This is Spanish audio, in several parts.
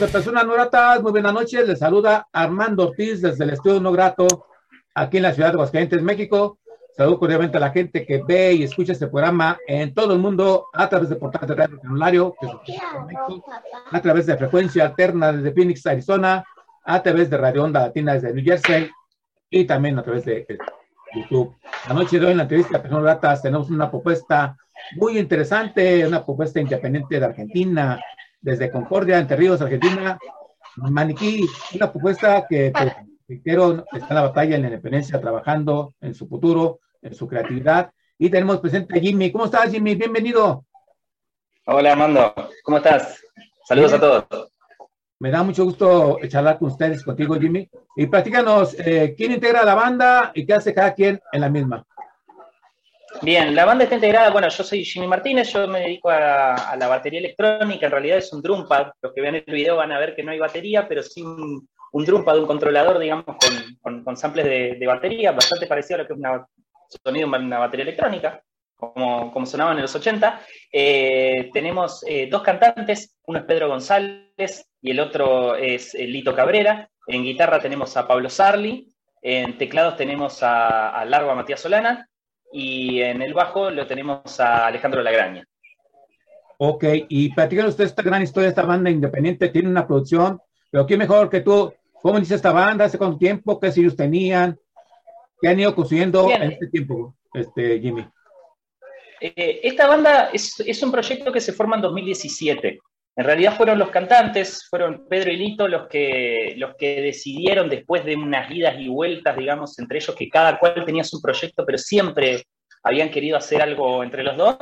De Personas No Gratas, muy buenas noches. Les saluda Armando Ortiz desde el Estudio No Grato, aquí en la ciudad de Aguascalientes, México. Saludo cordialmente a la gente que ve y escucha este programa en todo el mundo a través de portales de radio Canulario, a través de frecuencia alterna desde Phoenix, Arizona, a través de Radio Onda Latina desde New Jersey y también a través de YouTube. La noche de hoy en la entrevista de Personas Gratas tenemos una propuesta muy interesante, una propuesta independiente de Argentina, desde Concordia, Entre Ríos, Argentina. Maniquí, una propuesta que, pues, está en la batalla en la independencia, trabajando en su futuro, en su creatividad. Y tenemos presente a Jimmy. ¿Cómo estás, Jimmy? Bienvenido. Hola, Armando. ¿Cómo estás? Saludos a todos. Me da mucho gusto charlar con ustedes, contigo, Jimmy. Y platícanos, eh, ¿quién integra la banda y qué hace cada quien en la misma? Bien, la banda está integrada, bueno, yo soy Jimmy Martínez, yo me dedico a, la batería electrónica, en realidad es un drumpad, los que vean el video van a ver que no hay batería, pero sí un, un drumpad, un controlador, digamos, con, con, samples de, batería, bastante parecido a lo que es un sonido de una batería electrónica, como, como sonaban en los 80. Eh, tenemos eh, dos cantantes, uno es Pedro González y el otro es eh, Lito Cabrera. En guitarra tenemos a Pablo Sarli, en teclados tenemos a, a Largo a Matías Solana y en el bajo lo tenemos a Alejandro Lagraña. Ok, y platícanos usted esta gran historia, esta banda independiente, tiene una producción, pero ¿quién mejor que tú? ¿Cómo dice esta banda? ¿Hace cuánto tiempo? ¿Qué sellos tenían? ¿Qué han ido construyendo en este tiempo, este, Jimmy? Eh, esta banda es, es, un proyecto que se forma en 2017. En realidad fueron los cantantes, fueron Pedro y Lito los que, los que decidieron después de unas idas y vueltas, digamos, entre ellos, que cada cual tenía su proyecto, pero siempre habían querido hacer algo entre los dos,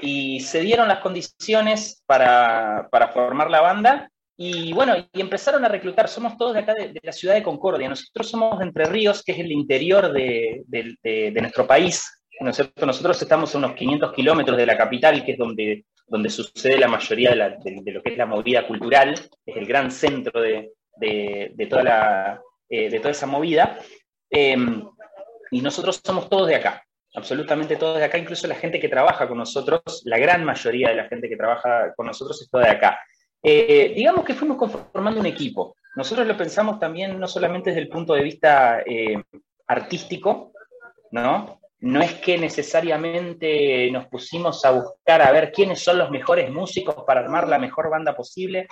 y se dieron las condiciones para, para formar la banda, y bueno, y empezaron a reclutar, somos todos de acá de, la ciudad de Concordia, nosotros somos de Entre Ríos, que es el interior de, de nuestro país, ¿no es cierto? Nosotros estamos a unos 500 kilómetros de la capital, que es donde donde sucede la mayoría de, lo que es la movida cultural, es el gran centro de, eh, toda esa movida. Em, y nosotros somos todos de acá, absolutamente todos de acá, incluso la gente que trabaja con nosotros, la gran mayoría de la gente que trabaja con nosotros es toda de acá. Eh, digamos que fuimos conformando un equipo. Nosotros lo pensamos también no solamente desde el punto de vista eh, artístico, ¿no? No es que necesariamente nos pusimos a buscar a ver quiénes son los mejores músicos para armar la mejor banda posible.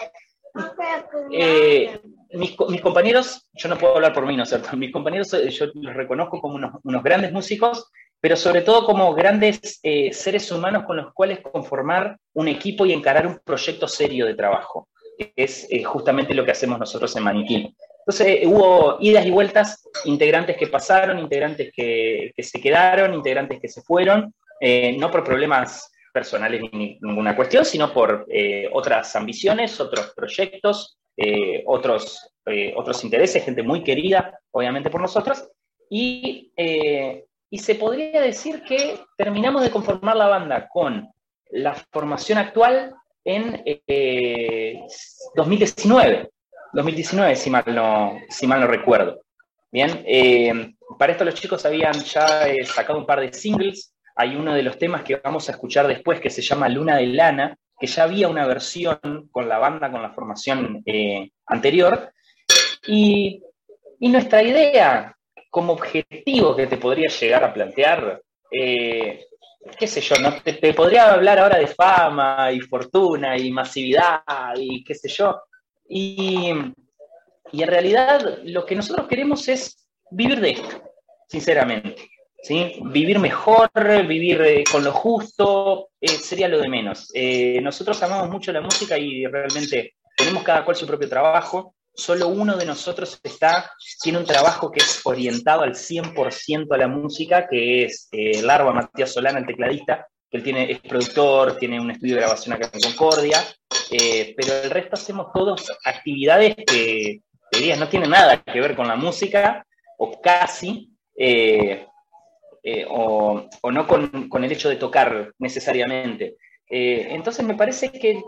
Eh, mis, compañeros, yo no puedo hablar por mí, ¿no es cierto? Mis compañeros eh, yo los reconozco como unos, grandes músicos, pero sobre todo como grandes eh, seres humanos con los cuales conformar un equipo y encarar un proyecto serio de trabajo, es justamente lo que hacemos nosotros en Maniquí. Entonces eh, hubo idas y vueltas, integrantes que pasaron, integrantes que, se quedaron, integrantes que se fueron, eh, no por problemas personales ni ninguna cuestión, sino por eh, otras ambiciones, otros proyectos, otros, otros intereses, gente muy querida, obviamente, por nosotros. Y, y se podría decir que terminamos de conformar la banda con la formación actual en 2019. 2019, si mal no, si mal no recuerdo. Bien, eh, para esto los chicos habían ya eh, sacado un par de singles. Hay uno de los temas que vamos a escuchar después que se llama Luna de Lana, que ya había una versión con la banda, con la formación eh, anterior. Y, nuestra idea como objetivo que te podría llegar a plantear, qué sé yo, ¿no? te, te, podría hablar ahora de fama y fortuna y masividad y qué sé yo, y, en realidad lo que nosotros queremos es vivir de esto, sinceramente. ¿sí? Vivir mejor, vivir eh, con lo justo, eh, sería lo de menos. Eh, nosotros amamos mucho la música y realmente tenemos cada cual su propio trabajo. Solo uno de nosotros está, tiene un trabajo que es orientado al 100% a la música, que es Larva Matías Solana, el tecladista, que él tiene, es productor, tiene un estudio de grabación acá en Concordia, eh, pero el resto hacemos todas actividades que, no tienen nada que ver con la música, o casi, eh, eh, o, no con, el hecho de tocar necesariamente. entonces me parece que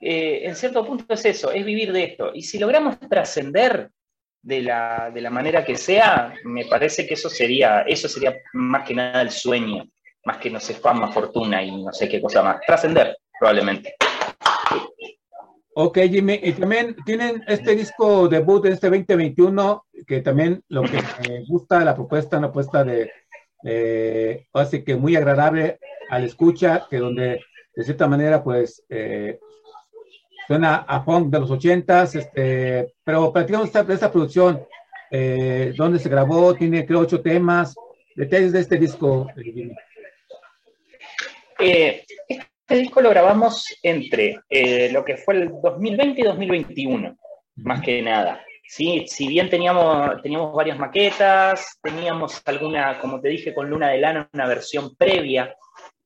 en cierto punto es eso, es vivir de esto. Y si logramos trascender de la, de la manera que sea, me parece que eso sería, eso sería más que nada el sueño más que no sé, fama, fortuna y no sé qué cosa más. Trascender, probablemente. Ok, Jimmy, y también tienen este disco debut de este 2021, que también lo que me gusta la propuesta, una propuesta de, así que muy agradable al escucha, que donde de cierta manera, pues, eh, suena a funk de los ochentas, este, pero platicamos esta, esta producción, eh, donde se grabó, tiene creo ocho temas, detalles de este disco. Eh, este disco lo grabamos entre eh, lo que fue el 2020 y 2021, más que nada. ¿sí? Si bien teníamos, teníamos varias maquetas, teníamos alguna, como te dije, con Luna de Lana, una versión previa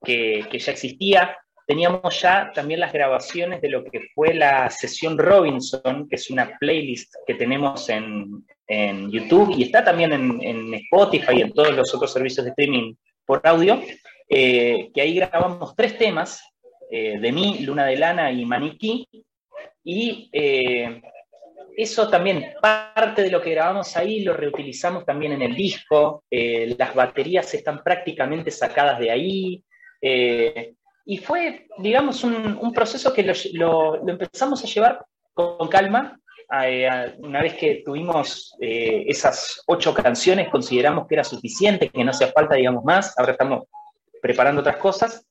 que, que ya existía, teníamos ya también las grabaciones de lo que fue la sesión Robinson, que es una playlist que tenemos en, en YouTube y está también en, en, Spotify y en todos los otros servicios de streaming por audio, eh, que ahí grabamos tres temas, eh, de mí, Luna de Lana y Maniquí, y eh, eso también, parte de lo que grabamos ahí lo reutilizamos también en el disco, las baterías están prácticamente sacadas de ahí, y fue, digamos, un, proceso que lo, empezamos a llevar con calma. una vez que tuvimos eh, esas ocho canciones, consideramos que era suficiente, que no hacía falta, digamos, más. Ahora estamos preparando otras cosas.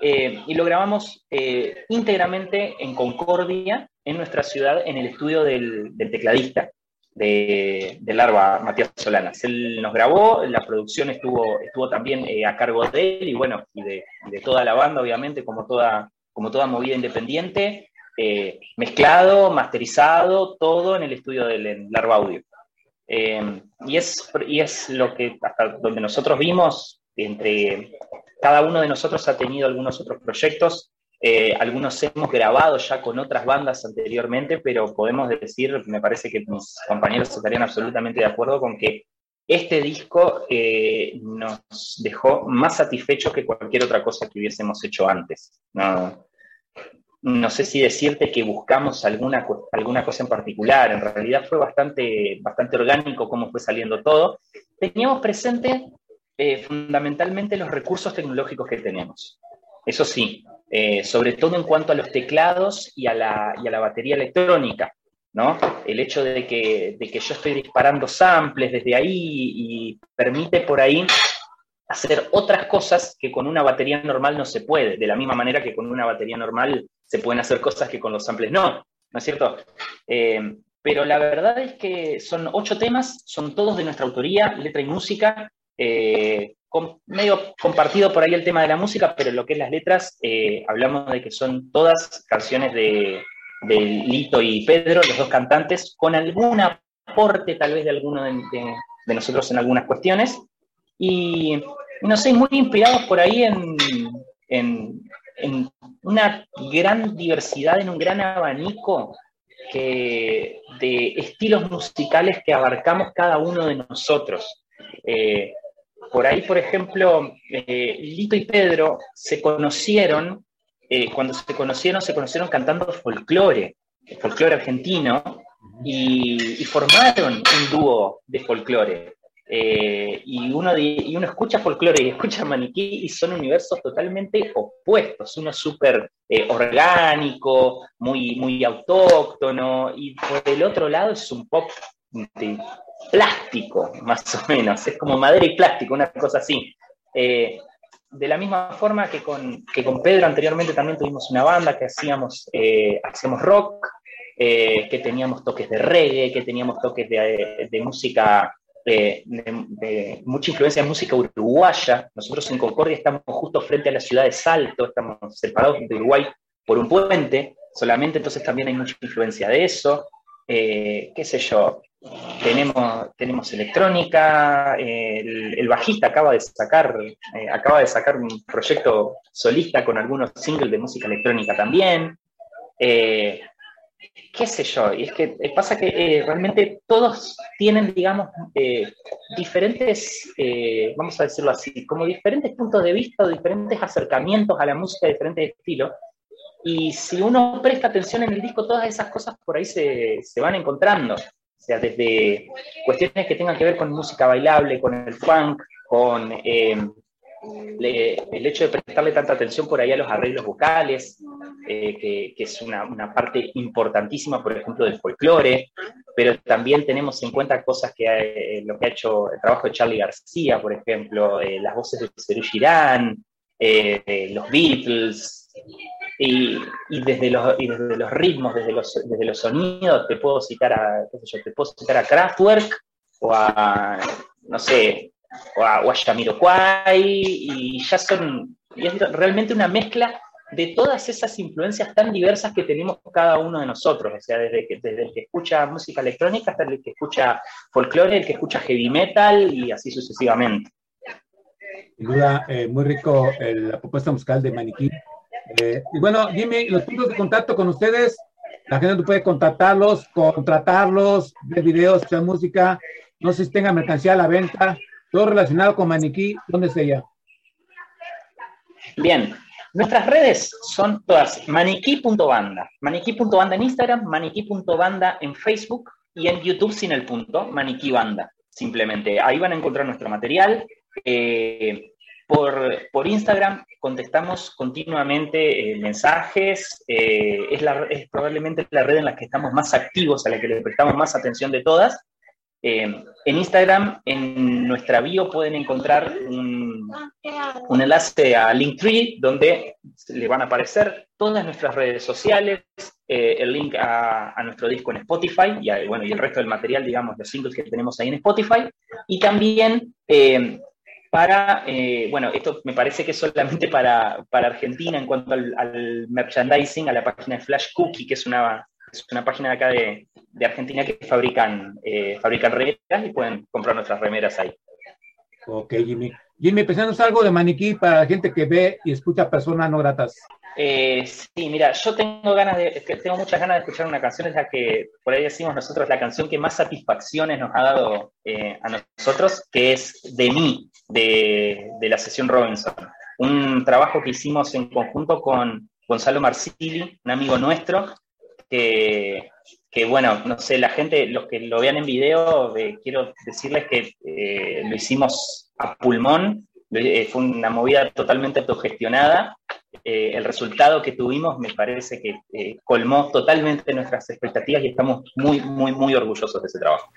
Eh, y lo grabamos eh, íntegramente en Concordia, en nuestra ciudad, en el estudio del, del tecladista de, de, Larva, Matías Solanas. Él nos grabó, la producción estuvo, estuvo también eh, a cargo de él y bueno, y de, de, toda la banda, obviamente, como toda, como toda movida independiente, eh, mezclado, masterizado, todo en el estudio del Larva Audio. Eh, y, es, y es lo que hasta donde nosotros vimos, entre cada uno de nosotros ha tenido algunos otros proyectos eh, algunos hemos grabado ya con otras bandas anteriormente, pero podemos decir, me parece que mis compañeros estarían absolutamente de acuerdo con que este disco eh, nos dejó más satisfechos que cualquier otra cosa que hubiésemos hecho antes. No, no sé si decirte que buscamos alguna, alguna cosa en particular, en realidad fue bastante, bastante orgánico cómo fue saliendo todo. Teníamos presente eh, fundamentalmente los recursos tecnológicos que tenemos. Eso sí, eh, sobre todo en cuanto a los teclados y a la, y a la batería electrónica. ¿no? El hecho de que, de que yo estoy disparando samples desde ahí y permite por ahí hacer otras cosas que con una batería normal no se puede, de la misma manera que con una batería normal se pueden hacer cosas que con los samples no, ¿no es cierto? Eh, pero la verdad es que son ocho temas, son todos de nuestra autoría, letra y música, eh, con, medio compartido por ahí el tema de la música, pero lo que es las letras, eh, hablamos de que son todas canciones de, de, Lito y Pedro, los dos cantantes, con algún aporte tal vez de alguno de, de, de nosotros en algunas cuestiones. Y no sé, muy inspirados por ahí en, en, en, una gran diversidad, en un gran abanico que, de estilos musicales que abarcamos cada uno de nosotros. Eh, por ahí, por ejemplo, eh, Lito y Pedro se conocieron, eh, cuando se conocieron, se conocieron cantando folclore, folclore argentino, y, formaron un dúo de folclore. Eh, y, uno y uno escucha folclore y escucha maniquí y son universos totalmente opuestos. Uno súper orgánico, muy, muy autóctono, y por el otro lado es un pop plástico, más o menos. Es como madera y plástico, una cosa así. Eh, de la misma forma que con, que con Pedro anteriormente también tuvimos una banda que hacíamos, eh, hacíamos rock, eh, que teníamos toques de reggae, que teníamos toques de, música, de, mucha influencia de música uruguaya. Nosotros en Concordia estamos justo frente a la ciudad de Salto, estamos separados de Uruguay por un puente, solamente entonces también hay mucha influencia de eso. qué sé yo, tenemos, tenemos electrónica, el, el, bajista acaba de sacar, eh, acaba de sacar un proyecto solista con algunos singles de música electrónica también. Eh, qué sé yo, y es que eh, pasa que eh, realmente todos tienen, digamos, eh, diferentes, vamos a decirlo así, como diferentes puntos de vista o diferentes acercamientos a la música diferentes estilos. Y si uno presta atención en el disco, todas esas cosas por ahí se, se van encontrando. Sea, desde cuestiones que tengan que ver con música bailable, con el funk, con le, el hecho de prestarle tanta atención por ahí a los arreglos vocales, eh, que, es una, una, parte importantísima, por ejemplo, del folclore, pero también tenemos en cuenta cosas que eh, lo que ha hecho el trabajo de Charlie García, por ejemplo, eh, las voces de Serú Girán, los Beatles, y, desde los, desde los, ritmos, desde los, desde los sonidos, te puedo citar a, qué sé yo, te puedo citar a Kraftwerk o a, no sé, o a, o y ya son, y es realmente una mezcla de todas esas influencias tan diversas que tenemos cada uno de nosotros, o sea, desde, que, desde el que escucha música electrónica hasta el que escucha folclore, el que escucha heavy metal y así sucesivamente. Sin duda, eh, muy rico la propuesta musical de Maniquí. Eh, y bueno, dime los puntos de contacto con ustedes. La gente puede contactarlos, contratarlos, ver videos, escuchar música. No sé si tenga mercancía a la venta. Todo relacionado con Maniquí, ¿dónde sería? Bien, Nuestras redes son todas maniquí.banda. Maniquí.banda en Instagram, maniquí.banda en Facebook y en YouTube sin el punto, maniquí banda. Simplemente ahí van a encontrar nuestro material. Eh, por, por, Instagram contestamos continuamente eh, mensajes. Eh, es, la, es probablemente la red en la que estamos más activos, a la que le prestamos más atención de todas. Eh, en Instagram, en nuestra bio, pueden encontrar un, enlace a Linktree donde le van a aparecer todas nuestras redes sociales, eh, el link a, nuestro disco en Spotify y, bueno, y el resto del material, digamos, los singles que tenemos ahí en Spotify. Y también eh, para, bueno, esto me parece que es solamente para, Argentina en cuanto al, al merchandising, a la página de Flash Cookie, que es una es una página de acá de, Argentina que fabrican, eh, fabrican remeras y pueden comprar nuestras remeras ahí. Ok, Jimmy. Jimmy, pensando algo de maniquí para la gente que ve y escucha personas no gratas. Eh, sí, mira, yo tengo ganas de, tengo muchas ganas de escuchar una canción, es la que por ahí decimos nosotros, la canción que más satisfacciones nos ha dado eh, a nosotros, que es De mí, de, de, la sesión Robinson. Un trabajo que hicimos en conjunto con Gonzalo Marsili, un amigo nuestro, que, bueno, no sé, la gente, los que lo vean en video, eh, quiero decirles que eh, lo hicimos a pulmón, eh, fue una movida totalmente autogestionada. el resultado que tuvimos me parece que colmó totalmente nuestras expectativas y estamos muy, muy, muy orgullosos de ese trabajo.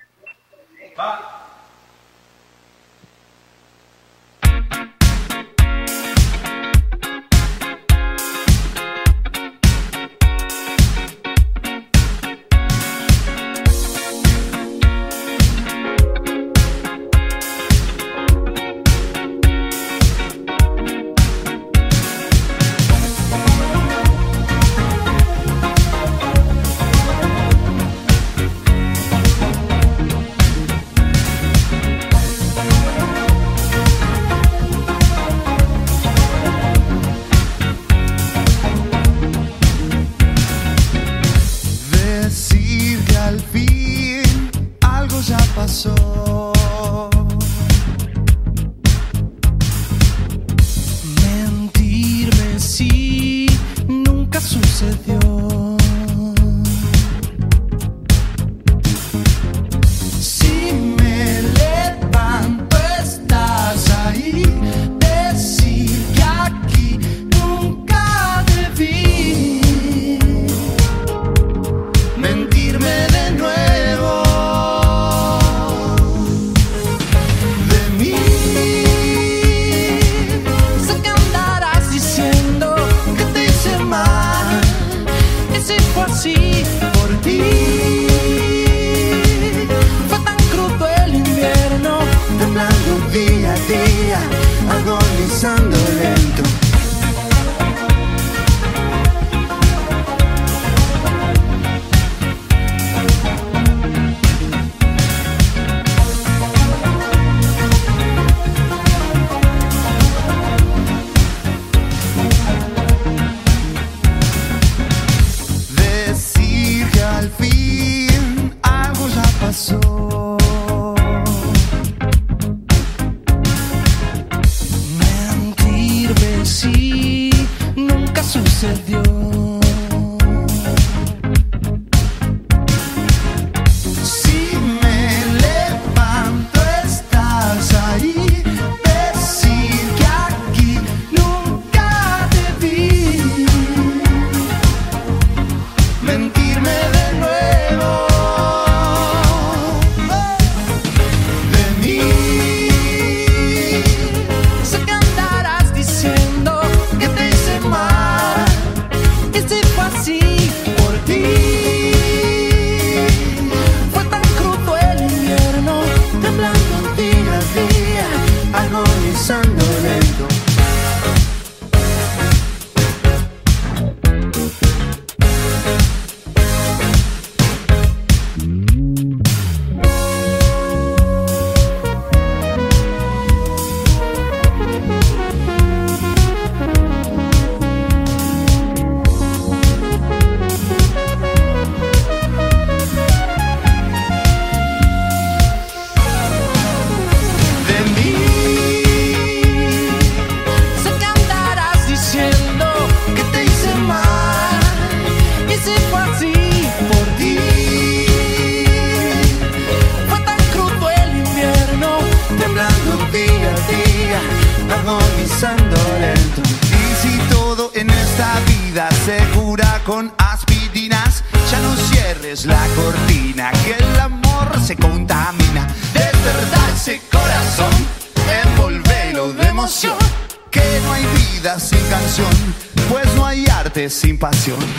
Arte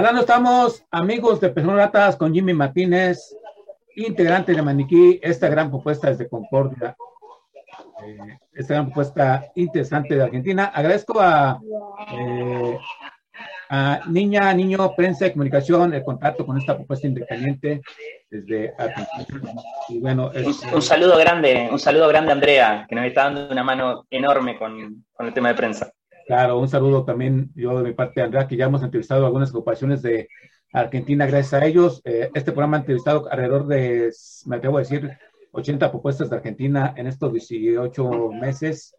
No estamos, amigos de Personas Ratas, con Jimmy Martínez, integrante de Maniquí, esta gran propuesta desde Concordia, eh, esta gran propuesta interesante de Argentina. Agradezco a, eh, a Niña, Niño, Prensa y Comunicación el contacto con esta propuesta independiente desde Argentina. Y bueno, Un, un saludo grande, un saludo grande Andrea, que nos está dando una mano enorme con, con el tema de prensa. Claro, un saludo también yo de mi parte, Andrea, que ya hemos entrevistado algunas agrupaciones de Argentina gracias a ellos. Eh, este programa ha entrevistado alrededor de, me atrevo a decir, 80 propuestas de Argentina en estos 18 meses.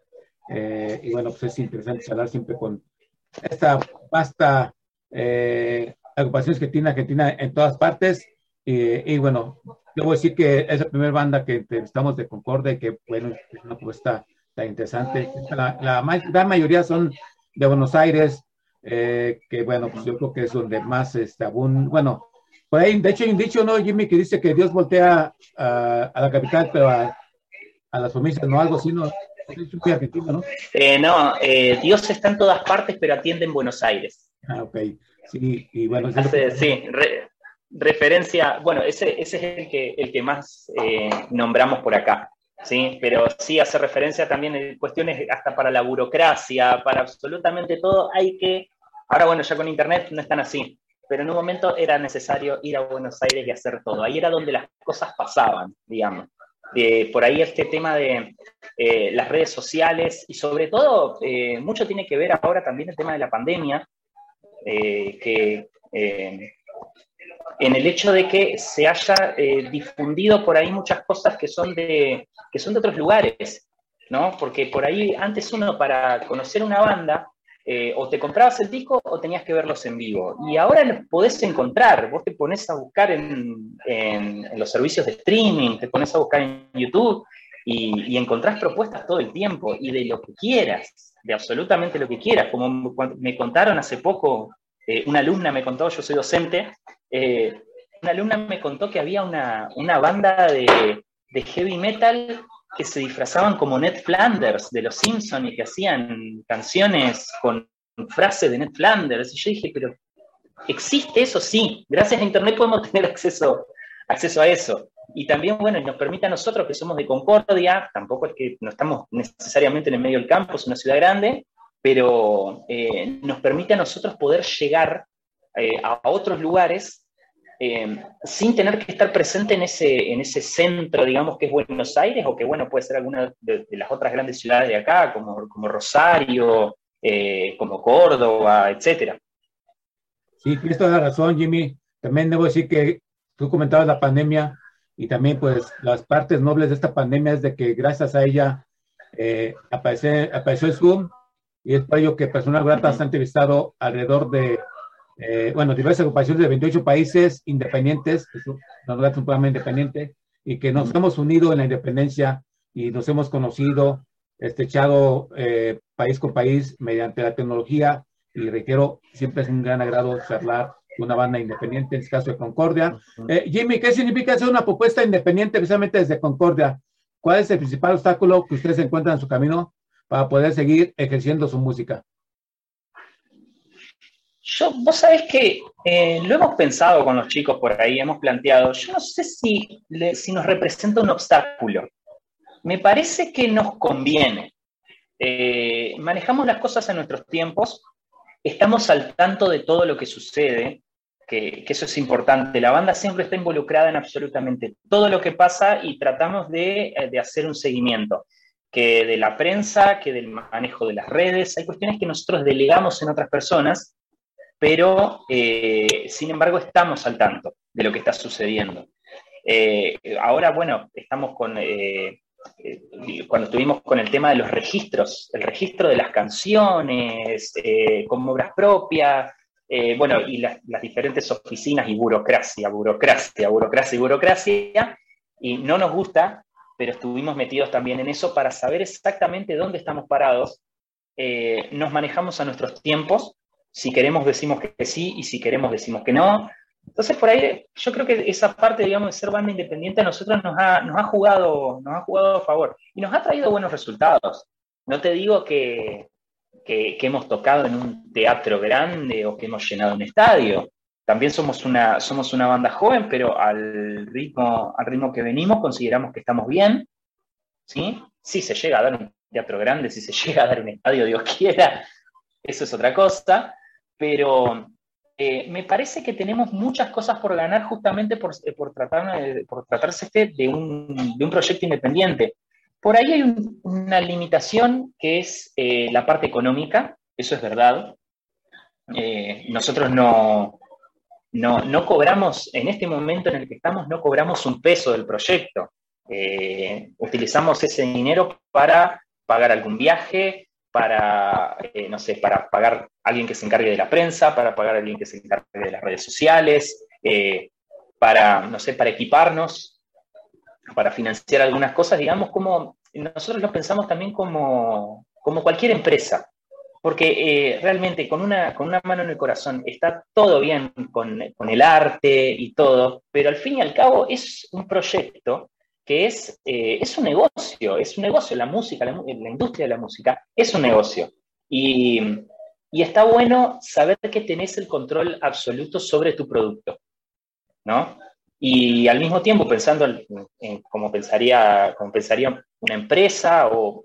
Eh, y bueno, pues es interesante hablar siempre con esta vasta eh, agrupaciones que tiene Argentina en todas partes. Y, bueno, debo decir que es la primera banda que entrevistamos de Concordia y que, bueno, es una propuesta interesante. La, la gran mayoría son de Buenos Aires, eh, que bueno, pues yo creo que es donde más este, abun- bueno, por ahí, de hecho hay un dicho, ¿no, Jimmy, que dice que Dios voltea a, a la capital, pero a, a las provincias, no, algo así, ¿no? ¿no? Eh, no, eh, Dios está en todas partes, pero atiende en Buenos Aires. Ah, ok. Sí, y bueno, Hace, sí, re- referencia, bueno, ese, ese es el que, el que más nombramos por acá, ¿sí? Pero sí hace referencia también en cuestiones hasta para la burocracia, para absolutamente todo, hay que, ahora bueno, ya con internet no están así, pero en un momento era necesario ir a Buenos Aires y hacer todo, ahí era donde las cosas pasaban, digamos. De, por ahí este tema de eh, las redes sociales y sobre todo eh, mucho tiene que ver ahora también el tema de la pandemia, eh, que eh, en el hecho de que se haya eh, difundido por ahí muchas cosas que son de, que son de otros lugares, ¿no? Porque por ahí antes uno para conocer una banda, eh, o te comprabas el disco o tenías que verlos en vivo. Y ahora los podés encontrar, vos te pones a buscar en, en- los servicios de streaming, te pones a buscar en YouTube y, y encontrás propuestas todo el tiempo y de lo que quieras, de absolutamente lo que quieras. Como me contaron hace poco, eh, una alumna me contó, yo soy docente, eh, una alumna me contó que había una, una banda de, de heavy metal que se disfrazaban como Ned Flanders de los Simpsons y que hacían canciones con frases de Ned Flanders. Y yo dije, pero ¿existe eso? Sí, gracias a Internet podemos tener acceso, acceso a eso. Y también, bueno, nos permite a nosotros que somos de Concordia, tampoco es que no estamos necesariamente en el medio del campo, es una ciudad grande, pero eh, nos permite a nosotros poder llegar eh, a otros lugares eh, sin tener que estar presente en ese, en ese centro, digamos, que es Buenos Aires, o que, bueno, puede ser alguna de, de las otras grandes ciudades de acá, como, como Rosario, eh, como Córdoba, etcétera. Sí, tienes toda la razón, Jimmy. También debo decir que tú comentabas la pandemia y también pues las partes nobles de esta pandemia es de que gracias a ella eh, aparece- apareció el Zoom y es por ello que Personal Gratas ha entrevistado alrededor de, eh, bueno, diversas agrupaciones de 28 países independientes, es un programa independiente y que nos hemos unido en la independencia y nos hemos conocido, estrechado eh, país con país mediante la tecnología y reitero, siempre es un gran agrado charlar con una banda independiente, en este caso de Concordia. Eh, Jimmy, ¿qué significa hacer una propuesta independiente precisamente desde Concordia? ¿Cuál es el principal obstáculo que ustedes encuentran en su camino para poder seguir ejerciendo su música? Yo, vos sabés que eh, lo hemos pensado con los chicos por ahí, hemos planteado, yo no sé si, si nos representa un obstáculo. Me parece que nos conviene. Eh, manejamos las cosas en nuestros tiempos, estamos al tanto de todo lo que sucede, que, que eso es importante. La banda siempre está involucrada en absolutamente todo lo que pasa y tratamos de, eh, de hacer un seguimiento que de la prensa, que del manejo de las redes. Hay cuestiones que nosotros delegamos en otras personas, pero eh, sin embargo estamos al tanto de lo que está sucediendo. Eh, ahora, bueno, estamos con, eh, cuando estuvimos con el tema de los registros, el registro de las canciones, con obras propias, bueno, y las, las diferentes oficinas y burocracia, burocracia, burocracia y burocracia, y no nos gusta pero estuvimos metidos también en eso para saber exactamente dónde estamos parados. Nos manejamos a nuestros tiempos, si queremos decimos que sí y si queremos decimos que no. Entonces por ahí yo creo que esa parte, digamos, de ser banda independiente a nosotros nos ha, nos ha, jugado, nos ha jugado a favor y nos ha traído buenos resultados. No te digo que, que, hemos tocado en un teatro grande o que hemos llenado un estadio, también somos una, somos una banda joven, pero al ritmo, al ritmo que venimos consideramos que estamos bien. ¿sí? Si se llega a dar un teatro grande, si se llega a dar un estadio, Dios quiera, eso es otra cosa. Pero eh, me parece que tenemos muchas cosas por ganar justamente por, por, tratar, por tratarse este de, un, de un proyecto independiente. Por ahí hay un, una limitación que es eh, la parte económica, eso es verdad. Eh, nosotros no, no, no cobramos, en este momento en el que estamos, no cobramos un peso del proyecto. Eh, utilizamos ese dinero para pagar algún viaje, para, eh, no sé, para pagar alguien que se encargue de la prensa, para pagar a alguien que se encargue de las redes sociales, eh, para, no sé, para equiparnos, para financiar algunas cosas, digamos, como nosotros lo pensamos también como, como cualquier empresa porque eh, realmente con una, con una mano en el corazón está todo bien con, con, el arte y todo, pero al fin y al cabo es un proyecto que es, eh, es un negocio, es un negocio, la música, la, la, industria de la música es un negocio. Y, y está bueno saber que tenés el control absoluto sobre tu producto, ¿no? Y al mismo tiempo pensando en, en como, pensaría, como pensaría una empresa o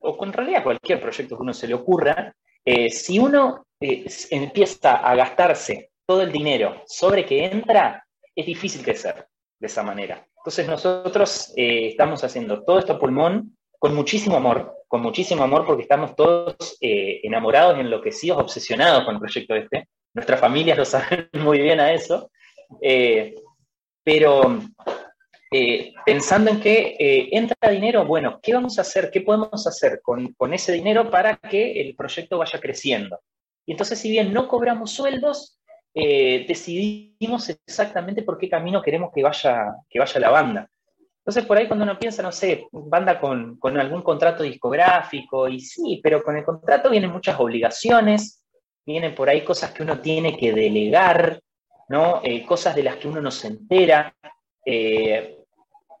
o con realidad cualquier proyecto que uno se le ocurra, eh, si uno eh, empieza a gastarse todo el dinero sobre que entra, es difícil crecer de esa manera. Entonces nosotros eh, estamos haciendo todo esto pulmón con muchísimo amor, con muchísimo amor porque estamos todos eh, enamorados, enloquecidos, obsesionados con el proyecto este. Nuestras familias lo saben muy bien a eso. Eh, pero eh, pensando en que eh, entra dinero, bueno, ¿qué vamos a hacer? ¿Qué podemos hacer con, con, ese dinero para que el proyecto vaya creciendo? Y entonces, si bien no cobramos sueldos, decidimos exactamente por qué camino queremos que vaya, que vaya la banda. Entonces, por ahí cuando uno piensa, no sé, banda con, con algún contrato discográfico, y sí, pero con el contrato vienen muchas obligaciones, vienen por ahí cosas que uno tiene que delegar, ¿no? Eh, cosas de las que uno no se entera. Eh,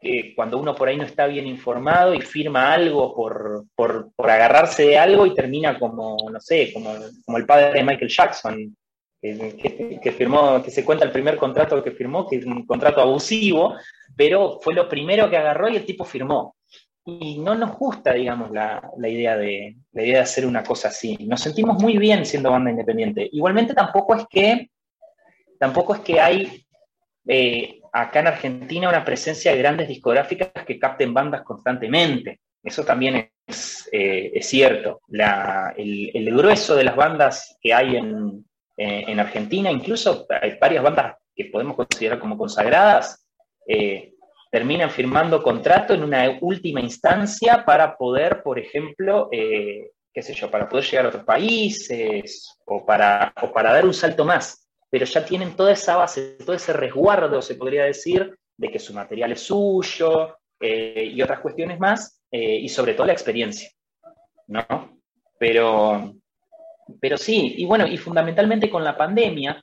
eh, cuando uno por ahí no está bien informado y firma algo por, por, por, agarrarse de algo y termina como, no sé, como, como el padre de Michael Jackson, que, firmó, que se cuenta el primer contrato que firmó, que es un contrato abusivo, pero fue lo primero que agarró y el tipo firmó. Y no nos gusta, digamos, la, la, idea de, la idea de hacer una cosa así. Nos sentimos muy bien siendo banda independiente. Igualmente tampoco es que, tampoco es que hay eh, acá en Argentina una presencia de grandes discográficas que capten bandas constantemente. Eso también es, eh, es cierto. La, el, el, grueso de las bandas que hay en, eh, en, Argentina, incluso hay varias bandas que podemos considerar como consagradas, eh, terminan firmando contrato en una última instancia para poder, por ejemplo, eh, qué sé yo, para poder llegar a otros países o para, o para dar un salto más pero ya tienen toda esa base, todo ese resguardo, se podría decir, de que su material es suyo eh, y otras cuestiones más, eh, y sobre todo la experiencia, ¿no? Pero, pero sí, y bueno, y fundamentalmente con la pandemia,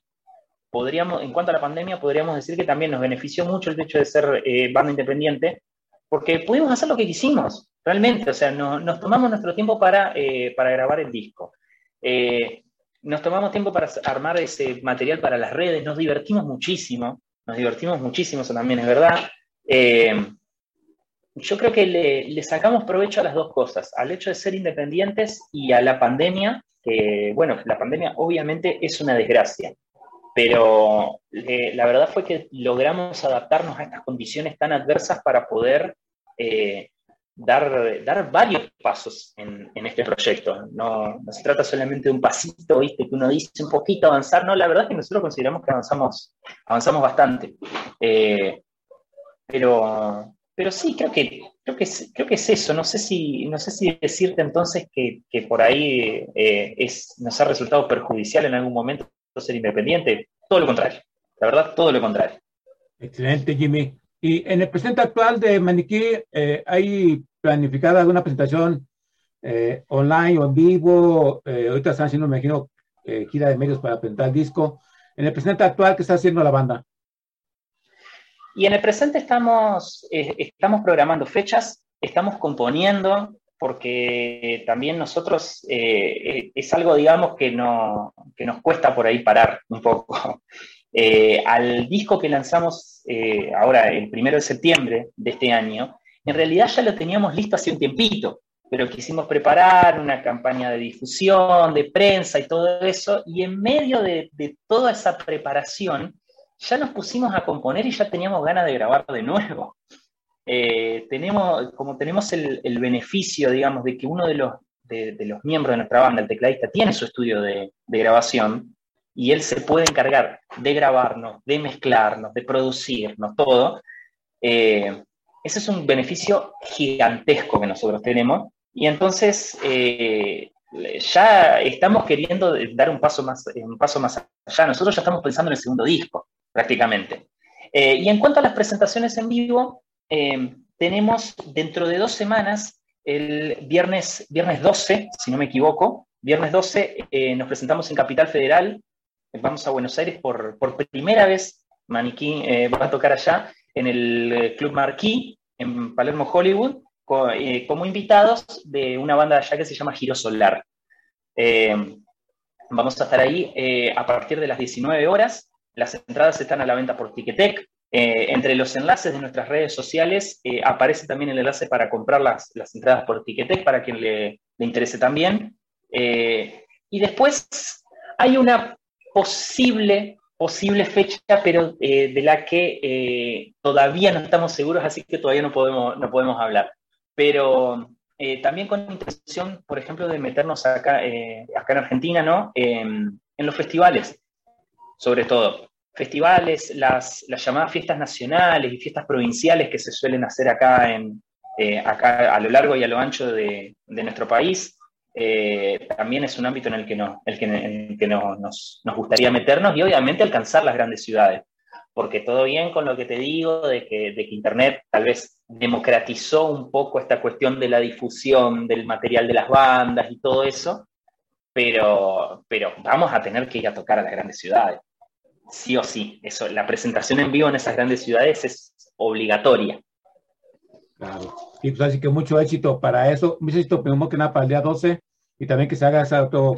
podríamos, en cuanto a la pandemia, podríamos decir que también nos benefició mucho el hecho de ser eh, banda independiente, porque pudimos hacer lo que quisimos, realmente, o sea, no, nos tomamos nuestro tiempo para, eh, para grabar el disco. Eh, nos tomamos tiempo para armar ese material para las redes, nos divertimos muchísimo, nos divertimos muchísimo, eso también es verdad. Yo creo que le, le, sacamos provecho a las dos cosas, al hecho de ser independientes y a la pandemia, que bueno, la pandemia obviamente es una desgracia. pero eh, la verdad fue que logramos adaptarnos a estas condiciones tan adversas para poder eh, dar, dar varios pasos en, en este proyecto. No, no, se trata solamente de un pasito, ¿viste? que uno dice un poquito avanzar, no, la verdad es que nosotros consideramos que avanzamos, avanzamos bastante. Eh, pero, pero sí, creo que, creo, que es, creo que es eso. No sé si, no sé si decirte entonces que, que por ahí eh, es, nos ha resultado perjudicial en algún momento ser independiente. Todo lo contrario. La verdad, todo lo contrario. Excelente, Jimmy. Y en el presente actual de Maniquí, eh, ¿hay planificada alguna presentación eh, online o en vivo? Eh, ahorita están haciendo, me imagino, eh, gira de medios para presentar disco. En el presente actual, ¿qué está haciendo la banda? Y en el presente estamos, eh, estamos programando fechas, estamos componiendo, porque también nosotros eh, es algo, digamos, que, no, que nos cuesta por ahí parar un poco. Eh, al disco que lanzamos eh, ahora, el primero de septiembre de este año, en realidad ya lo teníamos listo hace un tiempito, pero quisimos preparar una campaña de difusión, de prensa y todo eso, y en medio de, de toda esa preparación, ya nos pusimos a componer y ya teníamos ganas de grabar de nuevo. Eh, tenemos, como tenemos el, beneficio, digamos, de que uno de los, de, los miembros de nuestra banda, el tecladista, tiene su estudio de, de, grabación y él se puede encargar de grabarnos, de mezclarnos, de producirnos, todo. Eh, ese es un beneficio gigantesco que nosotros tenemos y entonces eh, ya estamos queriendo dar un paso, más, un paso más allá. Nosotros ya estamos pensando en el segundo disco, prácticamente. Eh, y en cuanto a las presentaciones en vivo, eh, tenemos dentro de dos semanas, el viernes, viernes 12, si no me equivoco, viernes 12 eh, nos presentamos en Capital Federal, vamos a Buenos Aires por, por primera vez, Maniquí va a tocar allá en el Club Marquí, en Palermo, Hollywood, co, como invitados de una banda allá que se llama Giro Solar. vamos a estar ahí a partir de las 19 horas, las entradas están a la venta por Ticketek, eh, entre los enlaces de nuestras redes sociales eh, aparece también el enlace para comprar las, las entradas por Ticketek para quien le, le interese también. Eh, y después hay una posible, posible fecha, pero eh, de la que eh, todavía no estamos seguros, así que todavía no podemos, no podemos hablar. Pero también con intención, por ejemplo, de meternos acá, acá en Argentina, ¿no? en los festivales, sobre todo festivales, las, las, llamadas fiestas nacionales y fiestas provinciales que se suelen hacer acá, en, eh, acá a lo largo y a lo ancho de, de nuestro país, eh, también es un ámbito en el que, no, el que, que no, nos, nos, gustaría meternos y obviamente alcanzar las grandes ciudades. Porque todo bien con lo que te digo de que, de que Internet tal vez democratizó un poco esta cuestión de la difusión del material de las bandas y todo eso, pero, pero vamos a tener que ir a tocar a las grandes ciudades sí o sí. Eso, la presentación en vivo en esas grandes ciudades es obligatoria. Claro. Y pues así que mucho éxito para eso. Mucho éxito primero que nada para el día 12 y también que se haga ese otro,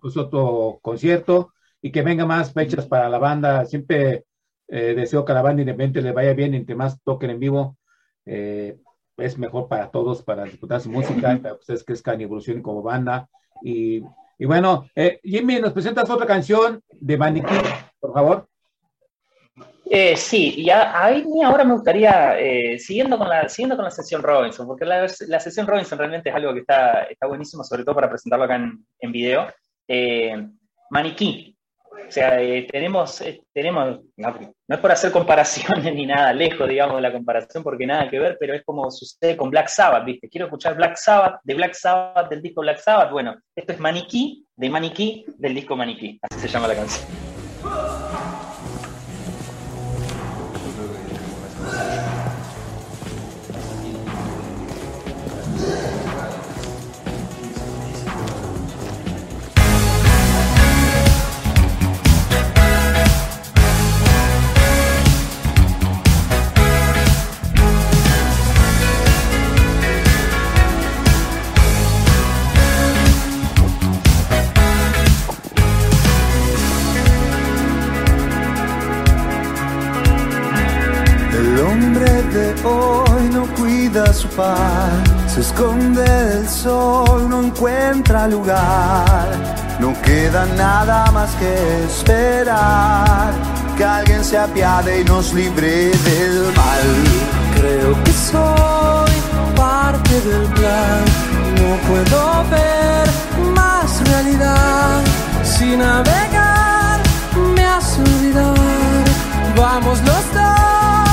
pues, otro concierto y que venga más fechas para la banda. Siempre eh, deseo que a la banda independiente le vaya bien y entre más toquen en vivo, eh, es mejor para todos, para disfrutar su música, para que ustedes crezcan y evolucionen como banda. Y, y bueno, eh, Jimmy, nos presentas otra canción de Maniquí, por favor. Eh, sí, y a, a, ahora me gustaría, eh, siguiendo, con la, siguiendo con la sesión Robinson, porque la, la, sesión Robinson realmente es algo que está, está buenísimo, sobre todo para presentarlo acá en, en video. Maniquí. O sea, eh, tenemos, eh, tenemos no, no, es por hacer comparaciones ni nada, lejos, digamos, de la comparación, porque nada que ver, pero es como sucede con Black Sabbath, ¿viste? Quiero escuchar Black Sabbath, de Black Sabbath, del disco Black Sabbath. Bueno, esto es Maniquí, de Maniquí, del disco Maniquí. Así se llama la canción. esconde el sol, no encuentra lugar. No queda nada más que esperar que alguien se apiade y nos libre del mal. Creo que soy parte del plan, no puedo ver más realidad. Si navegar me hace olvidar, vamos los dos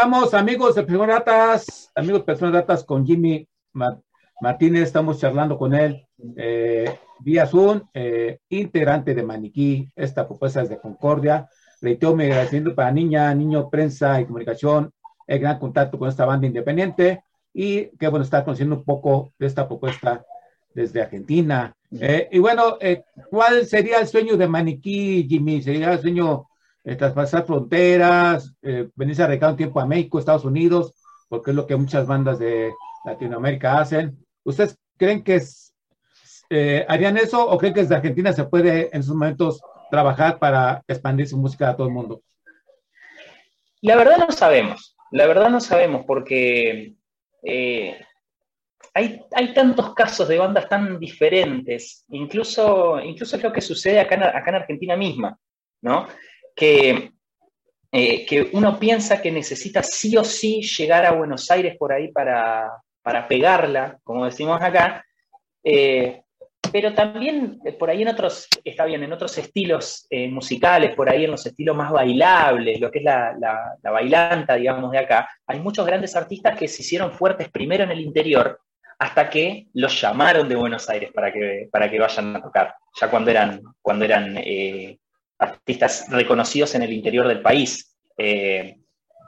estamos amigos de Personas Ratas, amigos de Personas Ratas con Jimmy Martínez, estamos charlando con él eh, vía Zoom, eh, integrante de Maniquí, esta propuesta es de Concordia. Reitero mi agradecimiento para Niña, Niño, Prensa y Comunicación, el gran contacto con esta banda independiente y qué bueno estar conociendo un poco de esta propuesta desde Argentina. Eh, y bueno, eh, ¿cuál sería el sueño de Maniquí, Jimmy? ¿Sería el sueño de traspasar fronteras, eh, venirse a un tiempo a México, Estados Unidos? Porque es lo que muchas bandas de Latinoamérica hacen. ¿Ustedes creen que harían eso o creen que desde Argentina se puede en esos momentos trabajar para expandir su música a todo el mundo? La verdad no sabemos, la verdad no sabemos porque hay, tantos casos de bandas tan diferentes, incluso, incluso es lo que sucede acá acá en Argentina misma, ¿no? Que, eh, que uno piensa que necesita sí o sí llegar a Buenos Aires por ahí para, pegarla, como decimos acá, eh, pero también eh, por ahí en otros, está bien, en otros estilos musicales, por ahí en los estilos más bailables, lo que es la, la, bailanta, digamos, de acá, hay muchos grandes artistas que se hicieron fuertes primero en el interior hasta que los llamaron de Buenos Aires para que, para que vayan a tocar, ya cuando eran, cuando eran artistas reconocidos en el interior del país. Eh,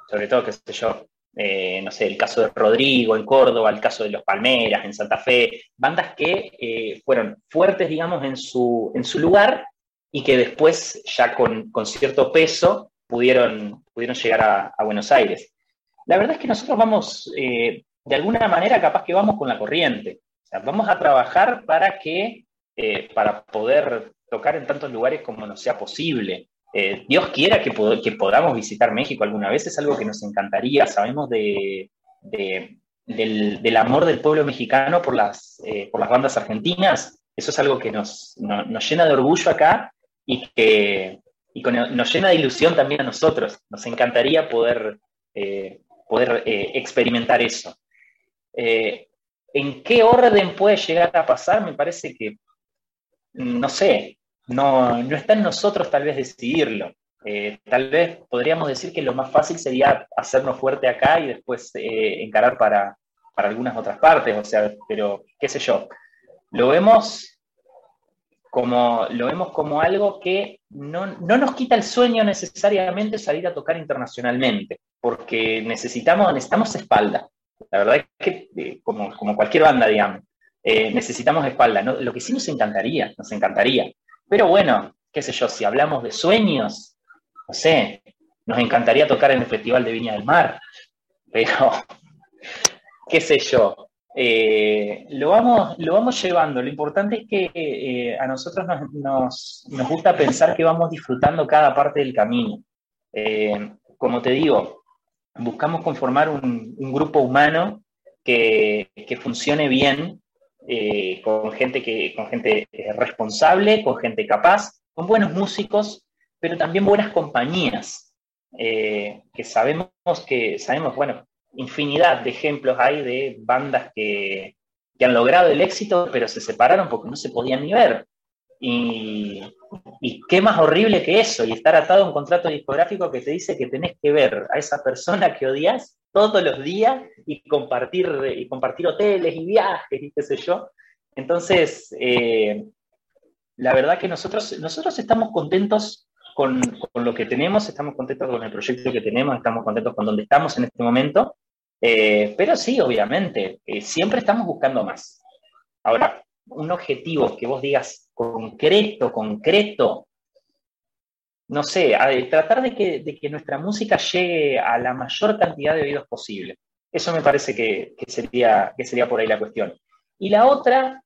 sobre todo, qué sé yo, eh, no sé, el caso de Rodrigo en Córdoba, el caso de los Palmeras en Santa Fe, bandas que fueron fuertes, digamos, en su, en su lugar y que después, ya con, cierto peso, pudieron, pudieron llegar a, Buenos Aires. La verdad es que nosotros vamos de alguna manera capaz que vamos con la corriente. O sea, vamos a trabajar para que, eh, para poder tocar en tantos lugares como nos sea posible. Eh, Dios quiera que, podamos visitar México alguna vez, es algo que nos encantaría. Sabemos de, del, amor del pueblo mexicano por las, eh, por las bandas argentinas. Eso es algo que nos, llena de orgullo acá y que nos llena de ilusión también a nosotros. Nos encantaría poder, poder experimentar eso. Eh, ¿En qué orden puede llegar a pasar? Me parece que, no sé, no, no está en nosotros tal vez decidirlo. Eh, tal vez podríamos decir que lo más fácil sería hacernos fuerte acá y después eh, encarar para, para, algunas otras partes, o sea, pero qué sé yo. Lo vemos como, lo vemos como algo que no, no nos quita el sueño necesariamente salir a tocar internacionalmente, porque necesitamos, necesitamos espalda. La verdad es que, eh, como, cualquier banda, digamos, necesitamos espalda. Lo que sí nos encantaría, nos encantaría. Pero bueno, qué sé yo, si hablamos de sueños, no sé, nos encantaría tocar en el Festival de Viña del Mar. Pero, qué sé yo, eh, lo, vamos, lo vamos llevando. Lo importante es que a nosotros nos, gusta pensar que vamos disfrutando cada parte del camino. como te digo, buscamos conformar un, grupo humano que, funcione bien, eh, con gente, que, con gente eh, responsable, con gente capaz, con buenos músicos, pero también buenas compañías, eh, que sabemos que, sabemos, bueno, infinidad de ejemplos hay de bandas que, que han logrado el éxito, pero se separaron porque no se podían ni ver. Y, qué más horrible que eso, y estar atado a un contrato discográfico que te dice que tenés que ver a esa persona que odias todos los días y compartir, y compartir hoteles y viajes y qué sé yo. Entonces, eh, la verdad que nosotros, nosotros estamos contentos con, lo que tenemos, estamos contentos con el proyecto que tenemos, estamos contentos con donde estamos en este momento, eh, pero sí, obviamente, eh, siempre estamos buscando más. Ahora, un objetivo que vos digas concreto, concreto, no sé, tratar de que, nuestra música llegue a la mayor cantidad de oídos posible. Eso me parece que, sería, que sería por ahí la cuestión. Y la otra,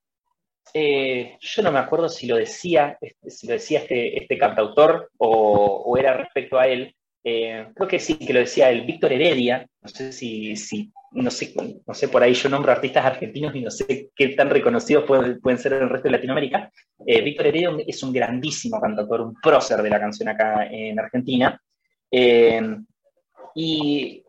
eh, yo no me acuerdo si lo decía, si lo decía este, este cantautor o, era respecto a él, eh, creo que sí, que lo decía el Víctor Heredia, no sé si, no sé, por ahí yo nombro artistas argentinos y no sé qué tan reconocidos pueden, pueden ser en el resto de Latinoamérica. Eh, Víctor Heredia es un grandísimo cantautor, un prócer de la canción acá en Argentina. Eh, y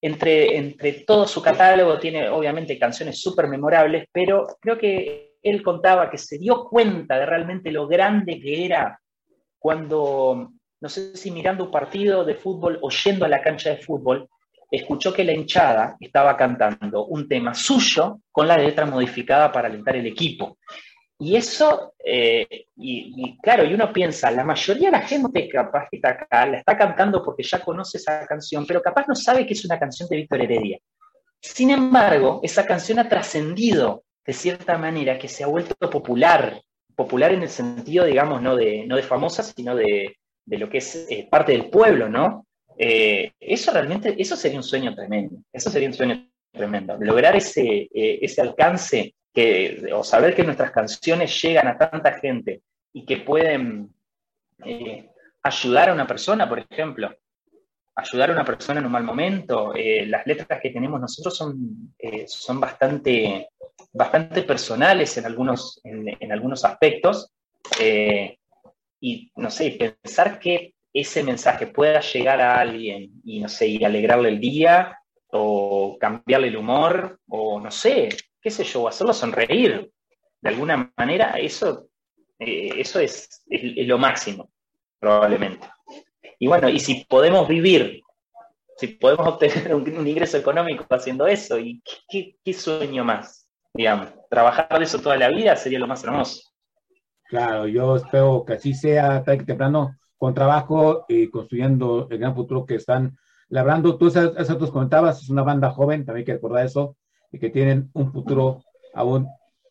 entre, entre todo su catálogo tiene obviamente canciones súper memorables, pero creo que él contaba que se dio cuenta de realmente lo grande que era cuando no sé si mirando un partido de fútbol o yendo a la cancha de fútbol, escuchó que la hinchada estaba cantando un tema suyo con la letra modificada para alentar el equipo. Y eso, eh, y, claro, y uno piensa, la mayoría de la gente capaz que está acá la está cantando porque ya conoce esa canción, pero capaz no sabe que es una canción de Víctor Heredia. Sin embargo, esa canción ha trascendido de cierta manera, que se ha vuelto popular, popular en el sentido, digamos, no de, no de famosa, sino de, de lo que es eh, parte del pueblo, ¿no? Eh, eso realmente, eso sería un sueño tremendo, eso sería un sueño tremendo, lograr ese, ese alcance o saber que nuestras canciones llegan a tanta gente y que pueden eh, ayudar a una persona, por ejemplo, ayudar a una persona en un mal momento. Eh, las letras que tenemos nosotros son, eh, son bastante, bastante personales en algunos, en, algunos aspectos. Y no sé, pensar que ese mensaje pueda llegar a alguien y no sé, y alegrarle el día o cambiarle el humor o no sé, qué sé yo, hacerlo sonreír. De alguna manera, eso, eh, eso es, lo máximo, probablemente. Y bueno, y si podemos vivir, si podemos obtener un, ingreso económico haciendo eso, ¿y qué, sueño más? Digamos, trabajar eso toda la vida sería lo más hermoso. Claro, yo espero que así sea, tarde que temprano, con trabajo y construyendo el gran futuro que están labrando. Tú, eso tú comentabas, es una banda joven, también hay que recordar eso, y que tienen un futuro aún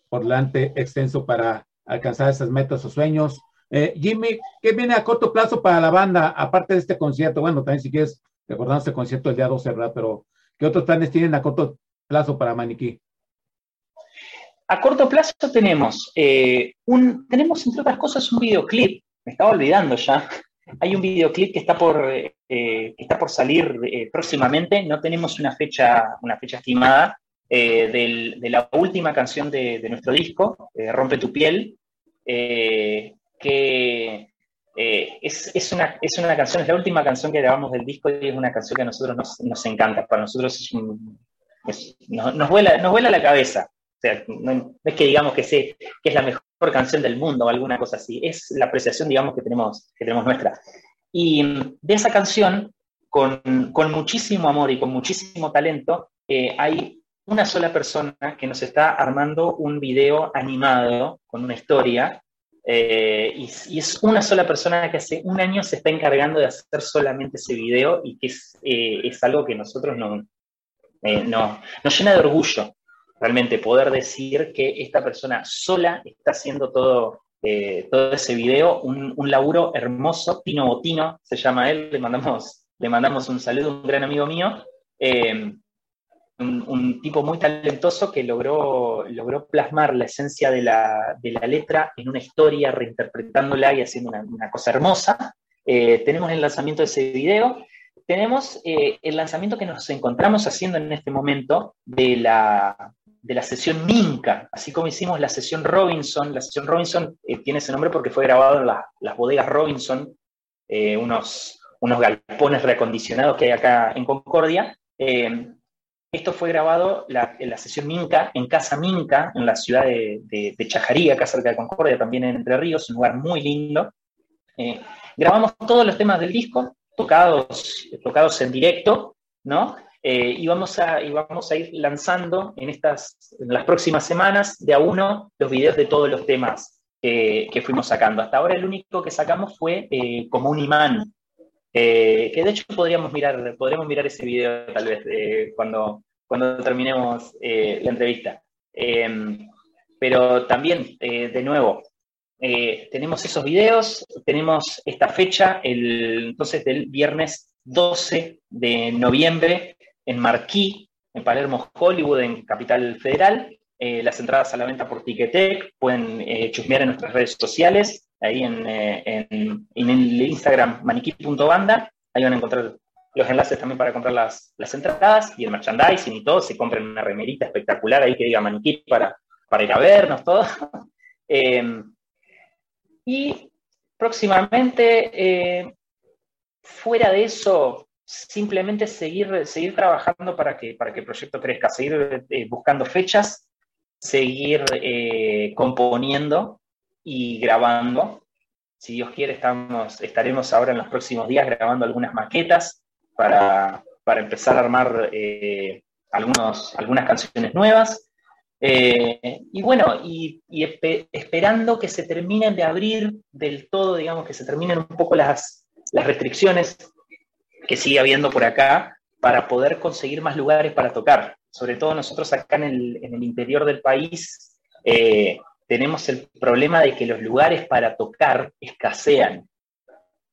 por delante extenso para alcanzar esas metas o sueños. Eh, Jimmy, ¿qué viene a corto plazo para la banda, aparte de este concierto? Bueno, también si quieres recordar este concierto el día 12, ¿verdad? Pero, ¿qué otros planes tienen a corto plazo para Maniquí? A corto plazo tenemos, eh, un, tenemos entre otras cosas un videoclip, me estaba olvidando ya, hay un videoclip que está por, eh, que está por salir próximamente, no tenemos una fecha, una fecha estimada, eh, de la última canción de, nuestro disco, eh, Rompe tu piel, eh, que es, una, es una canción, es la última canción que grabamos del disco y es una canción que a nosotros nos, encanta. Para nosotros es nos, vuela, nos vuela la cabeza. O sea, no, es que digamos que, sé, que es la mejor canción del mundo o alguna cosa así, es la apreciación, digamos, que tenemos, que tenemos nuestra. Y de esa canción, con, con muchísimo amor y con muchísimo talento, hay una sola persona que nos está armando un video animado con una historia. Eh, y, es una sola persona que hace un año se está encargando de hacer solamente ese video y que es, eh, es algo que nosotros no, eh, no, nos llena de orgullo realmente poder decir que esta persona sola está haciendo todo, todo ese video, un, un, laburo hermoso, Tino Botino se llama él, le mandamos, le mandamos un saludo, un gran amigo mío un, tipo muy talentoso que logró, logró plasmar la esencia de la, letra en una historia, reinterpretándola y haciendo una, cosa hermosa. Eh, tenemos el lanzamiento de ese video. Tenemos eh, el lanzamiento que nos encontramos haciendo en este momento de la, de la sesión Minca, así como hicimos la sesión Robinson. La sesión Robinson eh, tiene ese nombre porque fue grabado en las bodegas Robinson, unos, unos galpones reacondicionados que hay acá en Concordia. Esto fue grabado en la sesión Minca, en Casa Minca, en la ciudad de, de, Chajarí, acá cerca de Concordia, también en Entre Ríos, un lugar muy lindo. Eh, grabamos todos los temas del disco, tocados, tocados en directo, ¿no? Eh, y, vamos a, y vamos a ir lanzando en, estas, en las próximas semanas de a uno los videos de todos los temas que, fuimos sacando. Hasta ahora el único que sacamos fue eh, como un imán, que de hecho podríamos mirar, podríamos mirar ese video tal vez cuando, cuando terminemos eh, la entrevista. Pero también, eh, de nuevo, eh, tenemos esos videos, tenemos esta fecha, el, entonces del viernes 12 de noviembre en Marquí, en Palermo, Hollywood, en Capital Federal. las entradas a la venta por Ticketek, pueden chusmear en nuestras redes sociales, ahí en, en, en el Instagram maniquí.banda, ahí van a encontrar los enlaces también para comprar las, entradas y el merchandising y todo. Se compren una remerita espectacular ahí que diga maniquí para, para ir a vernos, todo. Eh, y próximamente, eh, fuera de eso, simplemente seguir, seguir trabajando para que, para que el proyecto crezca, seguir eh, buscando fechas, seguir componiendo y grabando si Dios quiere, estamos, estaremos ahora en los próximos días grabando algunas maquetas para, para empezar a armar eh, algunos, algunas canciones nuevas. Eh, y bueno, y, esperando que se terminen de abrir del todo, digamos, que se terminen un poco las, las restricciones que sigue habiendo por acá para poder conseguir más lugares para tocar. Sobre todo nosotros acá en el, en el interior del país eh, tenemos el problema de que los lugares para tocar escasean.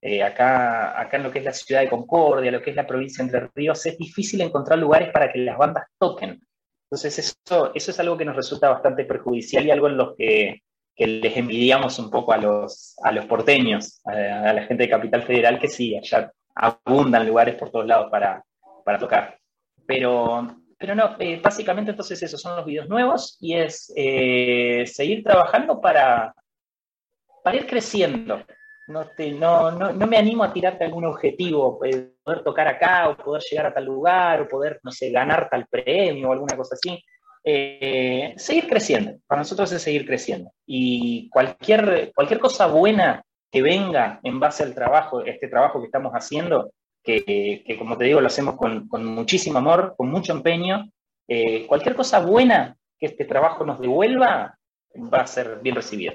Eh, acá, acá en lo que es la ciudad de Concordia, lo que es la provincia de Entre Ríos, es difícil encontrar lugares para que las bandas toquen. Entonces eso, eso es algo que nos resulta bastante perjudicial y algo en lo que, les envidiamos un poco a los, a los porteños, a, la gente de Capital Federal, que sí, allá abundan lugares por todos lados para, para tocar. Pero, pero no, eh, básicamente entonces esos son los videos nuevos y es eh, seguir trabajando para, para ir creciendo. No, te, no, no, no, me animo a tirarte algún objetivo, eh, poder tocar acá o poder llegar a tal lugar o poder, no sé, ganar tal premio o alguna cosa así. seguir creciendo, para nosotros es seguir creciendo. Y cualquier, cualquier cosa buena que venga en base al trabajo, este trabajo que estamos haciendo, que, como te digo, lo hacemos con, muchísimo amor, con mucho empeño. Eh, cualquier cosa buena que este trabajo nos devuelva va a ser bien recibida.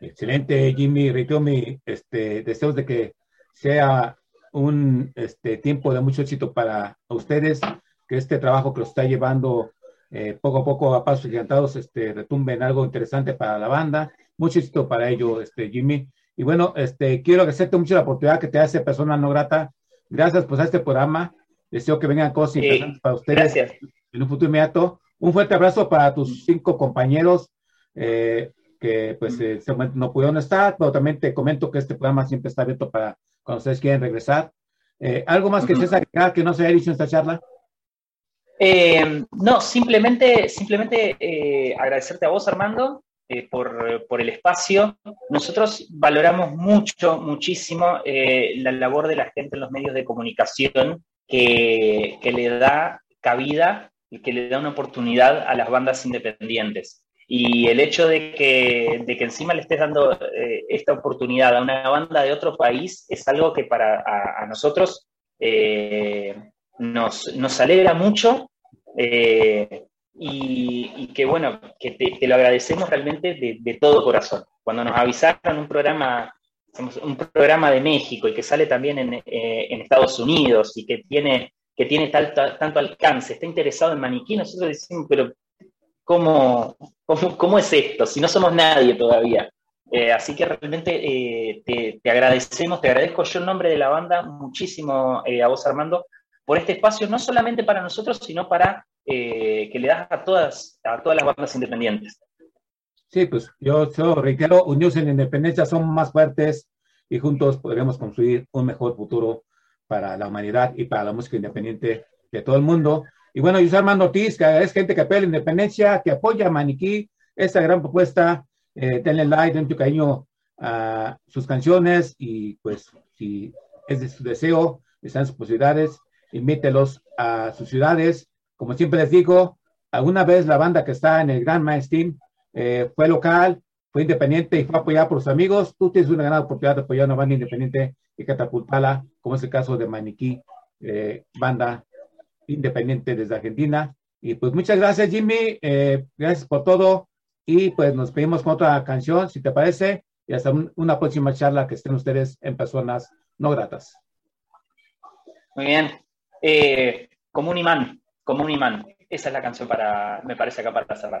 Excelente, Jimmy. Reitero mi este, deseos de que sea un este, tiempo de mucho éxito para ustedes, que este trabajo que lo está llevando eh, poco a poco a pasos gigantados este, retumbe en algo interesante para la banda. Mucho éxito para ello, este, Jimmy. Y bueno, este, quiero agradecerte mucho la oportunidad que te hace persona no grata. Gracias por este programa. Deseo que vengan cosas interesantes para ustedes en un futuro inmediato. Un fuerte abrazo para tus cinco compañeros eh, que pues eh, no pudieron estar, pero también te comento que este programa siempre está abierto para cuando ustedes quieran regresar. Eh, ¿Algo más que se agregar que no se haya dicho en esta charla? no, simplemente, simplemente agradecerte a vos, Armando, eh, por, el espacio. Nosotros valoramos mucho, muchísimo eh, la labor de la gente en los medios de comunicación que, le da cabida y que le da una oportunidad a las bandas independientes. Y el hecho de que, de que encima le estés dando eh, esta oportunidad a una banda de otro país es algo que para nosotros nos, nos, alegra mucho y, que bueno, que te, lo agradecemos realmente de, todo corazón. Cuando nos avisaron un programa, un programa de México y que sale también en, eh, en Estados Unidos y que tiene, que tiene tal, tanto alcance, está interesado en maniquí, nosotros decimos, pero ¿cómo, cómo, cómo es esto? Si no somos nadie todavía. Eh, así que realmente eh, te, te, agradecemos, te agradezco yo en nombre de la banda muchísimo a vos Armando por este espacio, no solamente para nosotros, sino para eh, que le das a todas, a todas las bandas independientes. Sí, pues yo, yo reitero, unidos en independencia son más fuertes y juntos podremos construir un mejor futuro para la humanidad y para la música independiente de todo el mundo. Y bueno, soy Armando Ortiz, que es gente que apoya la independencia, que apoya a Maniquí, esta gran propuesta. Eh, denle like, den tu cariño a sus canciones y pues si es de su deseo, están sus posibilidades, invítelos a sus ciudades como siempre les digo, alguna vez la banda que está en el Gran Team eh, fue local, fue independiente y fue apoyada por sus amigos. Tú tienes una gran oportunidad de apoyar a una banda independiente y catapultarla, como es el caso de Maniquí, eh, banda independiente desde Argentina. Y pues muchas gracias, Jimmy. Eh, gracias por todo. Y pues nos pedimos con otra canción, si te parece. Y hasta una próxima charla que estén ustedes en personas no gratas. Muy bien. como un imán como un imán. Esa es la canción para, me parece acá para cerrar.